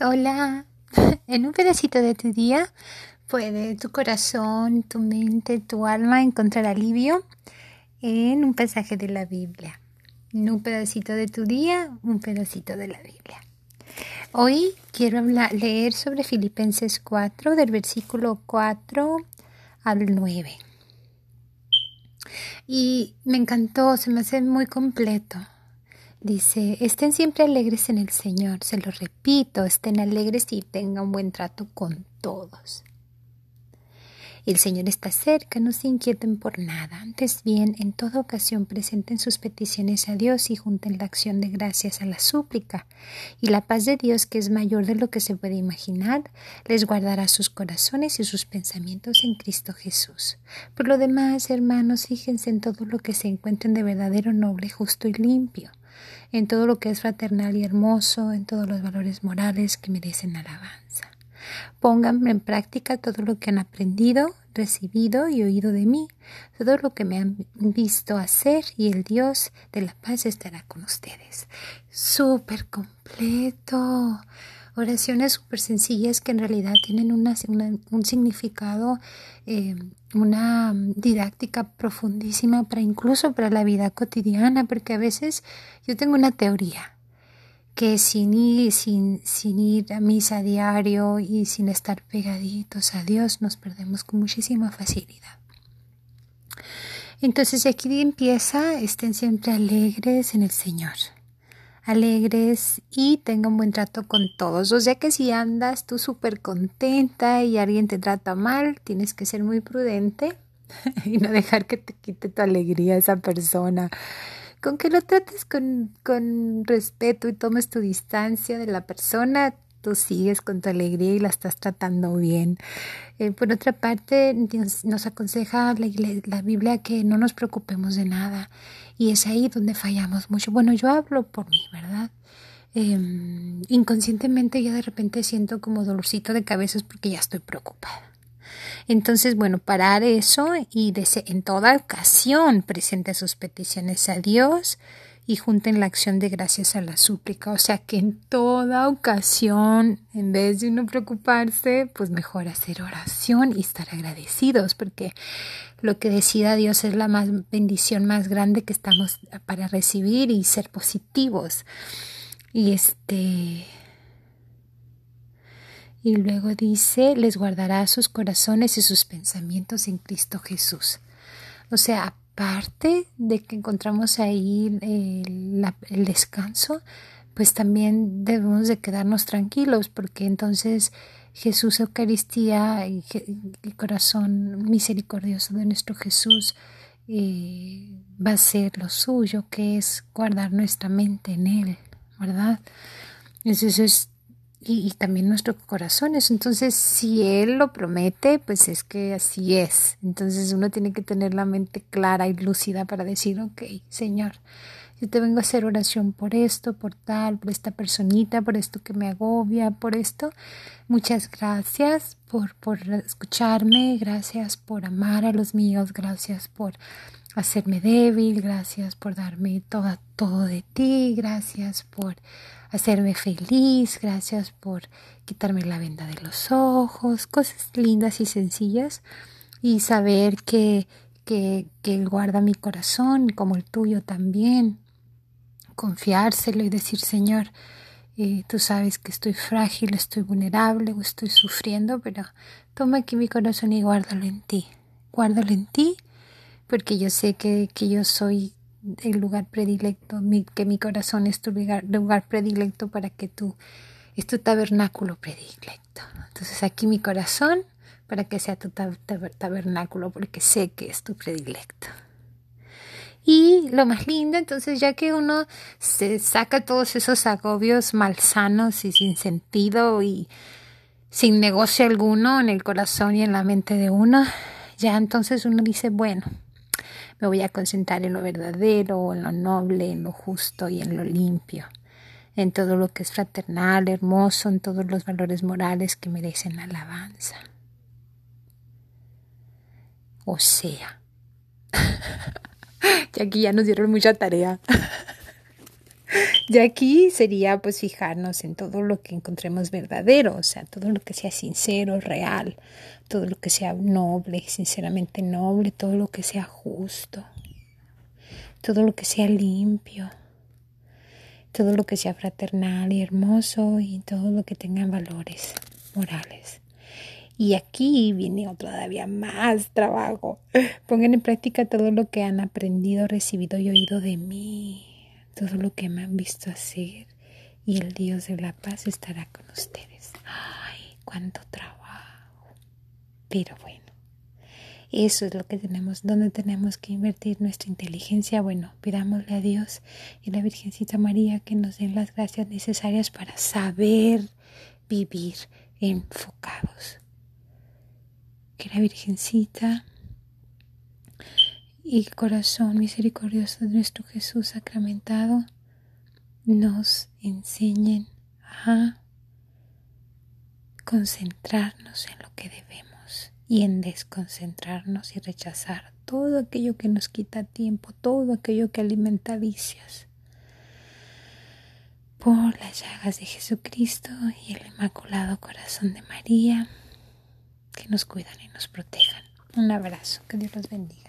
Hola, en un pedacito de tu día puede tu corazón, tu mente, tu alma encontrar alivio en un pasaje de la Biblia. En un pedacito de tu día, un pedacito de la Biblia. Hoy quiero leer sobre Filipenses 4, del versículo 4 al 9. Y me encantó, se me hace muy completo. Dice, estén siempre alegres en el Señor, se lo repito, estén alegres y tengan buen trato con todos. El Señor está cerca, no se inquieten por nada. Antes bien, en toda ocasión presenten sus peticiones a Dios y junten la acción de gracias a la súplica. Y la paz de Dios, que es mayor de lo que se puede imaginar, les guardará sus corazones y sus pensamientos en Cristo Jesús. Por lo demás, hermanos, fíjense en todo lo que se encuentren de verdadero, noble, justo y limpio en todo lo que es fraternal y hermoso, en todos los valores morales que merecen alabanza. Pongan en práctica todo lo que han aprendido, recibido y oído de mí, todo lo que me han visto hacer y el Dios de la paz estará con ustedes. Súper completo oraciones súper sencillas que en realidad tienen un significado, eh, una didáctica profundísima para incluso para la vida cotidiana, porque a veces yo tengo una teoría que sin ir, sin, ir a misa diario y sin estar pegaditos a Dios nos perdemos con muchísima facilidad. Entonces aquí empieza, estén siempre alegres en el Señor alegres y tenga un buen trato con todos. O sea que si andas tú súper contenta y alguien te trata mal, tienes que ser muy prudente y no dejar que te quite tu alegría esa persona. Con que lo trates con, con respeto y tomes tu distancia de la persona, tú sigues con tu alegría y la estás tratando bien. Eh, por otra parte, nos aconseja la, la, Biblia que no nos preocupemos de nada y es ahí donde fallamos mucho. Bueno, yo hablo por mí, ¿verdad? Em, inconscientemente ya de repente siento como dolorcito de cabezas porque ya estoy preocupada. Entonces, bueno, parar eso y en toda ocasión presente sus peticiones a Dios y junten la acción de gracias a la súplica. O sea que en toda ocasión, en vez de uno preocuparse, pues mejor hacer oración y estar agradecidos, porque lo que decida Dios es la más bendición más grande que estamos para recibir y ser positivos. Y este y luego dice, les guardará sus corazones y sus pensamientos en Cristo Jesús. O sea, parte de que encontramos ahí el, el descanso, pues también debemos de quedarnos tranquilos porque entonces Jesús Eucaristía y el corazón misericordioso de nuestro Jesús eh, va a ser lo suyo, que es guardar nuestra mente en Él, ¿verdad? Entonces y, también nuestros corazones. Entonces, si Él lo promete, pues es que así es. Entonces uno tiene que tener la mente clara y lúcida para decir, ok, Señor, yo te vengo a hacer oración por esto, por tal, por esta personita, por esto que me agobia, por esto. Muchas gracias por, por escucharme, gracias por amar a los míos, gracias por hacerme débil, gracias por darme todo, de ti, gracias por hacerme feliz, gracias por quitarme la venda de los ojos, cosas lindas y sencillas y saber que, que, que Él guarda mi corazón como el tuyo también, confiárselo y decir Señor, eh, tú sabes que estoy frágil, estoy vulnerable o estoy sufriendo, pero toma aquí mi corazón y guárdalo en ti, guárdalo en ti porque yo sé que, que yo soy el lugar predilecto, que mi corazón es tu lugar, lugar predilecto para que tú, es tu tabernáculo predilecto. Entonces aquí mi corazón para que sea tu tabernáculo, porque sé que es tu predilecto. Y lo más lindo, entonces, ya que uno se saca todos esos agobios malsanos y sin sentido y sin negocio alguno en el corazón y en la mente de uno, ya entonces uno dice, bueno, me voy a concentrar en lo verdadero, en lo noble, en lo justo y en lo limpio, en todo lo que es fraternal, hermoso, en todos los valores morales que merecen alabanza. O sea, y aquí ya nos dieron mucha tarea. Y aquí sería pues fijarnos en todo lo que encontremos verdadero, o sea, todo lo que sea sincero, real, todo lo que sea noble, sinceramente noble, todo lo que sea justo, todo lo que sea limpio, todo lo que sea fraternal y hermoso y todo lo que tenga valores morales. Y aquí viene todavía más trabajo. Pongan en práctica todo lo que han aprendido, recibido y oído de mí, todo lo que me han visto hacer y el Dios de la paz estará con ustedes. Ay, cuánto trabajo. Pero bueno, eso es lo que tenemos, donde tenemos que invertir nuestra inteligencia. Bueno, pidámosle a Dios y a la Virgencita María que nos den las gracias necesarias para saber vivir enfocados que la Virgencita y corazón misericordioso de nuestro Jesús sacramentado nos enseñen a concentrarnos en lo que debemos y en desconcentrarnos y rechazar todo aquello que nos quita tiempo, todo aquello que alimenta vicios. Por las llagas de Jesucristo y el Inmaculado Corazón de María, que nos cuidan y nos protejan. Un abrazo, que Dios los bendiga.